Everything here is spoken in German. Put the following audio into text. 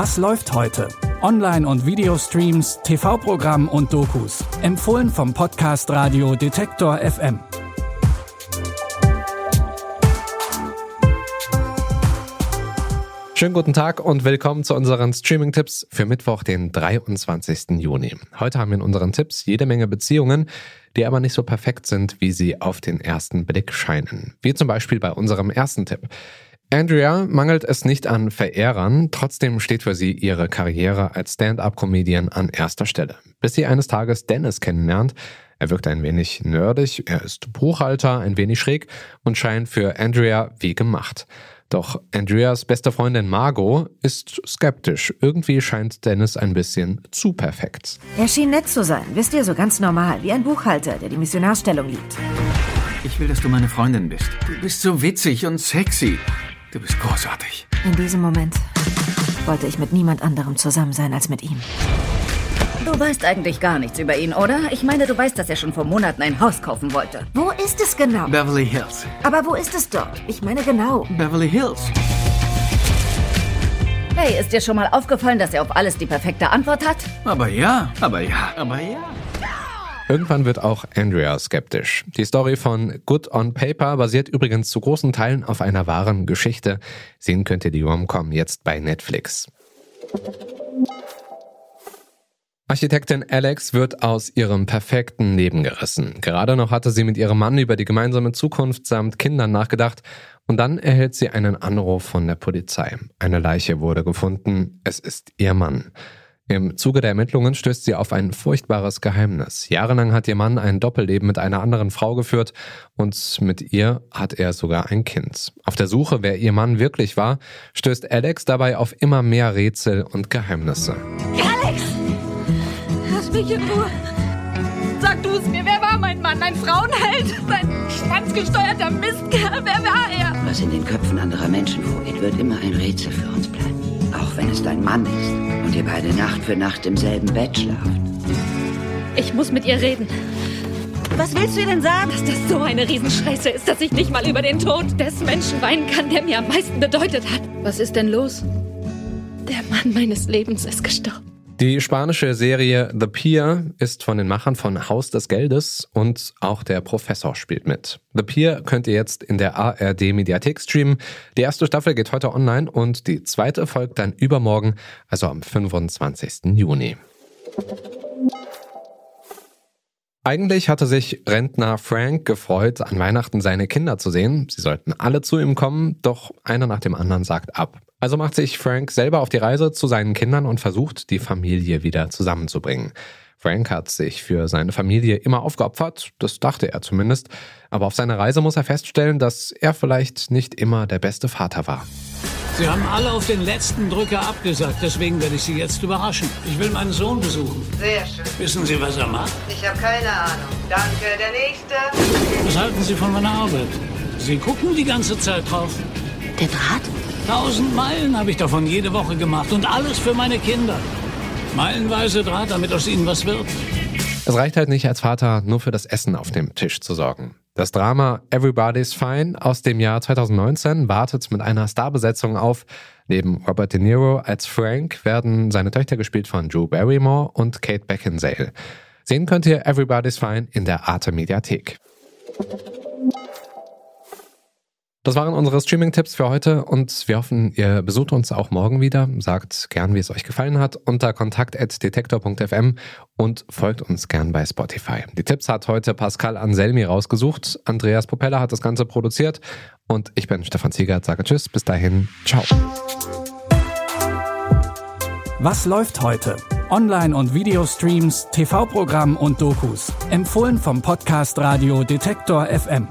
Was läuft heute? Online- und Videostreams, TV-Programm und Dokus. Empfohlen vom Podcast Radio Detektor FM. Schönen guten Tag und willkommen zu unseren Streaming-Tipps für Mittwoch, den 23. Juni. Heute haben wir in unseren Tipps jede Menge Beziehungen, die aber nicht so perfekt sind, wie sie auf den ersten Blick scheinen. Wie zum Beispiel bei unserem ersten Tipp. Andrea mangelt es nicht an Verehrern, trotzdem steht für sie ihre Karriere als Stand-up-Comedian an erster Stelle. Bis sie eines Tages Dennis kennenlernt. Er wirkt ein wenig nerdig, er ist Buchhalter, ein wenig schräg und scheint für Andrea wie gemacht. Doch Andreas beste Freundin Margot ist skeptisch. Irgendwie scheint Dennis ein bisschen zu perfekt. Er schien nett zu sein, wisst ihr, so ganz normal, wie ein Buchhalter, der die Missionarstellung liebt. Ich will, dass du meine Freundin bist. Du bist so witzig und sexy. Du bist großartig. In diesem Moment wollte ich mit niemand anderem zusammen sein als mit ihm. Du weißt eigentlich gar nichts über ihn, oder? Ich meine, du weißt, dass er schon vor Monaten ein Haus kaufen wollte. Wo ist es genau? Beverly Hills. Aber wo ist es dort? Ich meine genau. Beverly Hills. Hey, ist dir schon mal aufgefallen, dass er auf alles die perfekte Antwort hat? Aber ja, aber ja, aber ja. Irgendwann wird auch Andrea skeptisch. Die Story von Good on Paper basiert übrigens zu großen Teilen auf einer wahren Geschichte. Sehen könnt ihr die Romcom jetzt bei Netflix. Architektin Alex wird aus ihrem perfekten Leben gerissen. Gerade noch hatte sie mit ihrem Mann über die gemeinsame Zukunft samt Kindern nachgedacht und dann erhält sie einen Anruf von der Polizei. Eine Leiche wurde gefunden. Es ist ihr Mann. Im Zuge der Ermittlungen stößt sie auf ein furchtbares Geheimnis. Jahrelang hat ihr Mann ein Doppelleben mit einer anderen Frau geführt und mit ihr hat er sogar ein Kind. Auf der Suche, wer ihr Mann wirklich war, stößt Alex dabei auf immer mehr Rätsel und Geheimnisse. Alex! Lass mich in Ruhe. Sag du es mir, wer war mein Mann? Ein Frauenheld? Ein schwanzgesteuerter Mistkerl? Wer war er? Was in den Köpfen anderer Menschen vorgeht, wird immer ein Rätsel für uns bleiben. Auch wenn es dein Mann ist und ihr beide Nacht für Nacht im selben Bett schlaft. Ich muss mit ihr reden. Was willst du ihr denn sagen? Dass das so eine Riesenscheiße ist, dass ich nicht mal über den Tod des Menschen weinen kann, der mir am meisten bedeutet hat. Was ist denn los? Der Mann meines Lebens ist gestorben. Die spanische Serie The Pier ist von den Machern von Haus des Geldes und auch der Professor spielt mit. The Pier könnt ihr jetzt in der ARD Mediathek streamen. Die erste Staffel geht heute online und die zweite folgt dann übermorgen, also am 25. Juni. Eigentlich hatte sich Rentner Frank gefreut, an Weihnachten seine Kinder zu sehen. Sie sollten alle zu ihm kommen, doch einer nach dem anderen sagt ab. Also macht sich Frank selber auf die Reise zu seinen Kindern und versucht, die Familie wieder zusammenzubringen. Frank hat sich für seine Familie immer aufgeopfert, das dachte er zumindest, aber auf seiner Reise muss er feststellen, dass er vielleicht nicht immer der beste Vater war. Sie haben alle auf den letzten Drücker abgesagt, deswegen werde ich Sie jetzt überraschen. Ich will meinen Sohn besuchen. Sehr schön. Wissen Sie, was er macht? Ich habe keine Ahnung. Danke, der nächste. Was halten Sie von meiner Arbeit? Sie gucken die ganze Zeit drauf. Der Draht? Tausend Meilen habe ich davon jede Woche gemacht und alles für meine Kinder. Meilenweise Draht, damit aus ihnen was wird. Es reicht halt nicht als Vater nur für das Essen auf dem Tisch zu sorgen. Das Drama Everybody's Fine aus dem Jahr 2019 wartet mit einer Starbesetzung auf. Neben Robert De Niro als Frank werden seine Töchter gespielt von Drew Barrymore und Kate Beckinsale. Sehen könnt ihr Everybody's Fine in der Arte Mediathek. Das waren unsere Streaming-Tipps für heute und wir hoffen, ihr besucht uns auch morgen wieder. Sagt gern, wie es euch gefallen hat, unter kontakt.detektor.fm und folgt uns gern bei Spotify. Die Tipps hat heute Pascal Anselmi rausgesucht. Andreas Popella hat das Ganze produziert und ich bin Stefan Ziegert. Sage Tschüss, bis dahin, ciao. Was läuft heute? Online- und Videostreams, TV-Programm und Dokus. Empfohlen vom Podcast Radio Detektor FM.